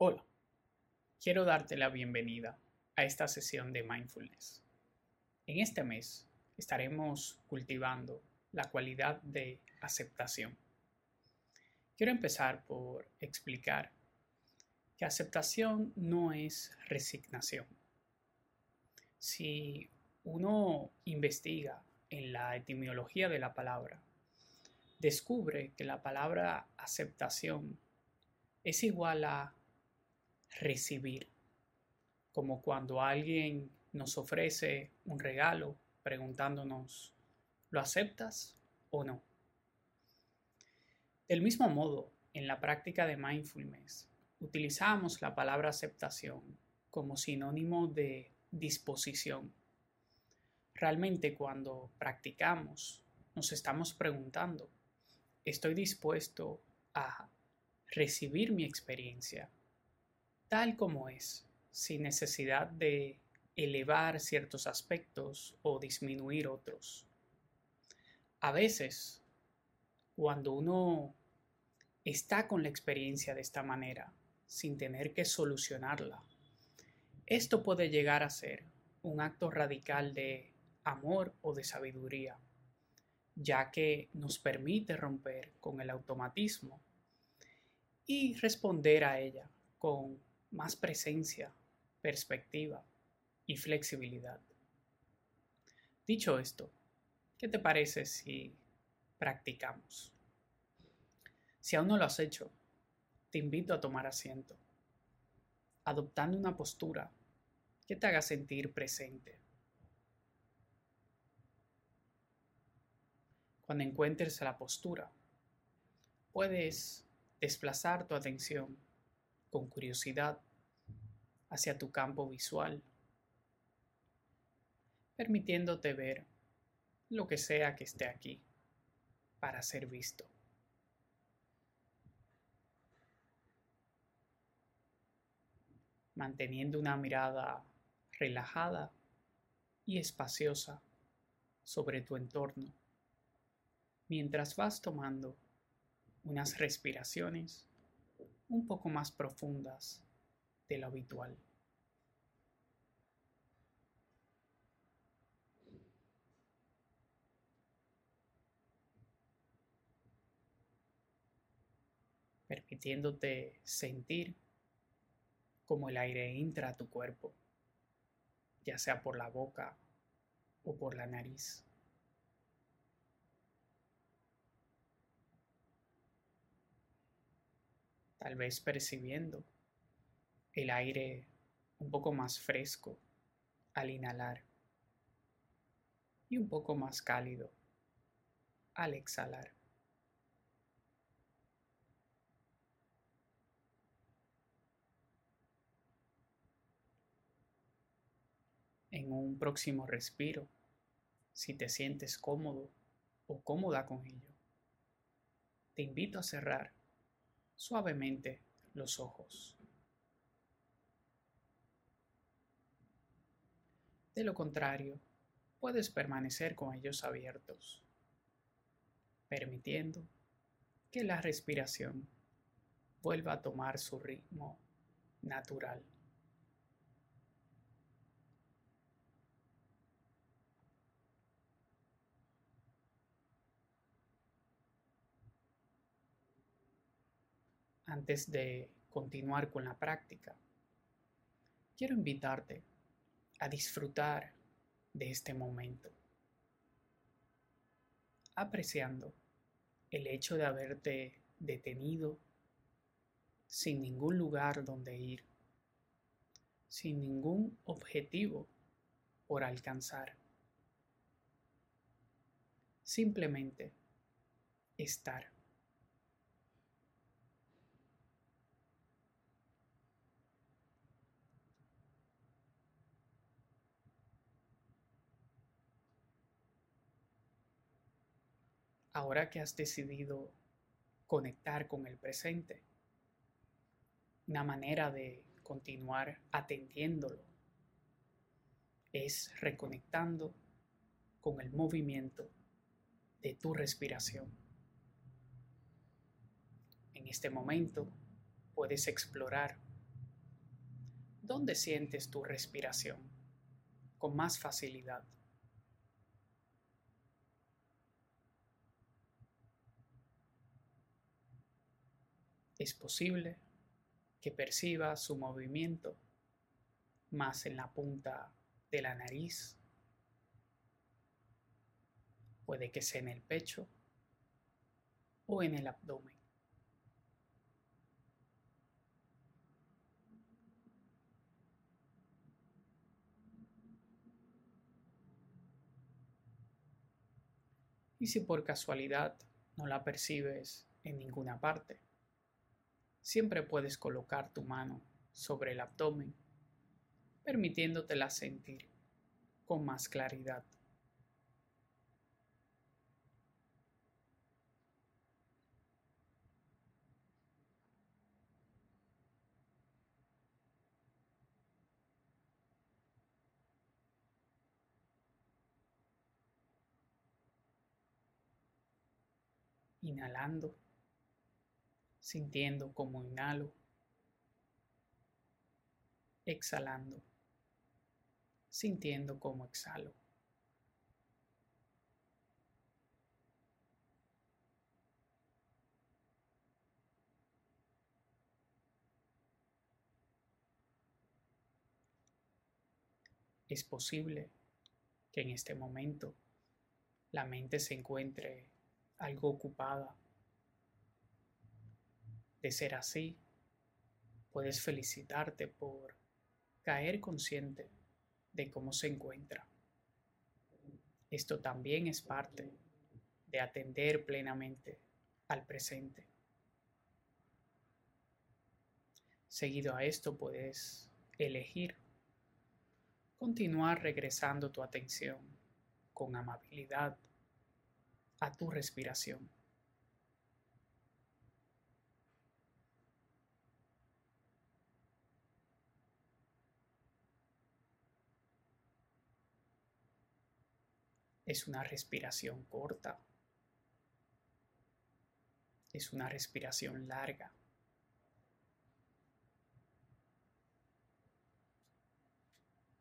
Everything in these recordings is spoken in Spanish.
Hola, quiero darte la bienvenida a esta sesión de mindfulness. En este mes estaremos cultivando la cualidad de aceptación. Quiero empezar por explicar que aceptación no es resignación. Si uno investiga en la etimología de la palabra, descubre que la palabra aceptación es igual a recibir, como cuando alguien nos ofrece un regalo preguntándonos, ¿lo aceptas o no? Del mismo modo, en la práctica de mindfulness, utilizamos la palabra aceptación como sinónimo de disposición. Realmente cuando practicamos, nos estamos preguntando, ¿estoy dispuesto a recibir mi experiencia tal como es, sin necesidad de elevar ciertos aspectos o disminuir otros. A veces, cuando uno está con la experiencia de esta manera, sin tener que solucionarla, esto puede llegar a ser un acto radical de amor o de sabiduría, ya que nos permite romper con el automatismo y responder a ella con más presencia, perspectiva y flexibilidad. Dicho esto, ¿qué te parece si practicamos? Si aún no lo has hecho, te invito a tomar asiento, adoptando una postura que te haga sentir presente. Cuando encuentres la postura, puedes desplazar tu atención con curiosidad hacia tu campo visual, permitiéndote ver lo que sea que esté aquí para ser visto. Manteniendo una mirada relajada y espaciosa sobre tu entorno, mientras vas tomando unas respiraciones un poco más profundas de lo habitual. permitiéndote sentir como el aire entra a tu cuerpo, ya sea por la boca o por la nariz. Tal vez percibiendo el aire un poco más fresco al inhalar y un poco más cálido al exhalar. En un próximo respiro, si te sientes cómodo o cómoda con ello, te invito a cerrar suavemente los ojos. De lo contrario, puedes permanecer con ellos abiertos, permitiendo que la respiración vuelva a tomar su ritmo natural. Antes de continuar con la práctica, quiero invitarte a disfrutar de este momento, apreciando el hecho de haberte detenido sin ningún lugar donde ir, sin ningún objetivo por alcanzar. Simplemente estar. Ahora que has decidido conectar con el presente, una manera de continuar atendiéndolo es reconectando con el movimiento de tu respiración. En este momento puedes explorar ¿dónde sientes tu respiración con más facilidad? Es posible que percibas su movimiento más en la punta de la nariz. Puede que sea en el pecho o en el abdomen. Y si por casualidad no la percibes en ninguna parte, siempre puedes colocar tu mano sobre el abdomen, permitiéndotela sentir con más claridad. inhalando, sintiendo como inhalo, exhalando, sintiendo como exhalo. Es posible que en este momento la mente se encuentre algo ocupada. De ser así, puedes felicitarte por caer consciente de cómo se encuentra. Esto también es parte de atender plenamente al presente. Seguido a esto puedes elegir continuar regresando tu atención con amabilidad a tu respiración. Es una respiración corta. Es una respiración larga.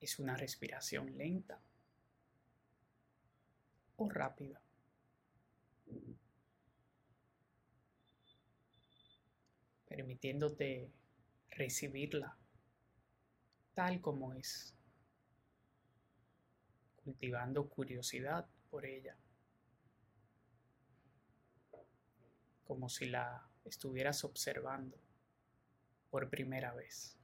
Es una respiración lenta o rápida. permitiéndote recibirla tal como es, cultivando curiosidad por ella, como si la estuvieras observando por primera vez.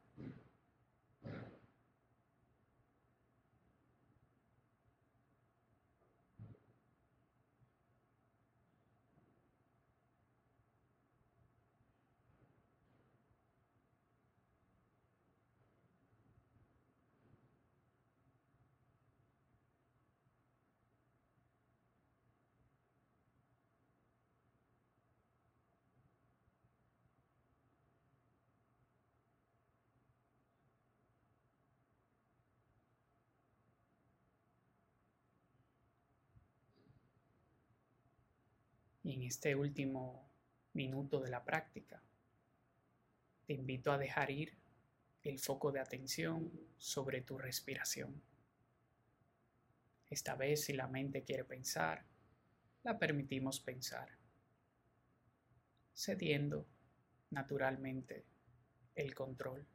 En este último minuto de la práctica, te invito a dejar ir el foco de atención sobre tu respiración. Esta vez si la mente quiere pensar, la permitimos pensar, cediendo naturalmente el control.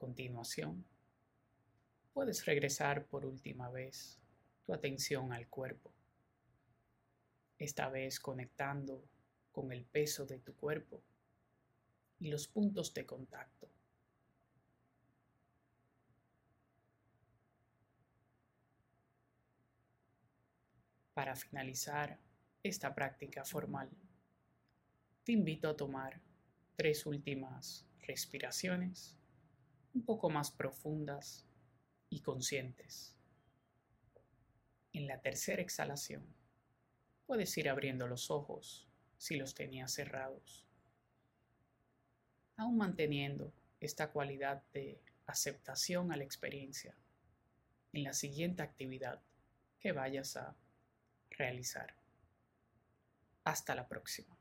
Continuación, puedes regresar por última vez tu atención al cuerpo, esta vez conectando con el peso de tu cuerpo y los puntos de contacto. Para finalizar esta práctica formal, te invito a tomar tres últimas respiraciones un poco más profundas y conscientes. En la tercera exhalación, puedes ir abriendo los ojos si los tenías cerrados. aún manteniendo esta cualidad de aceptación a la experiencia en la siguiente actividad que vayas a realizar. Hasta la próxima.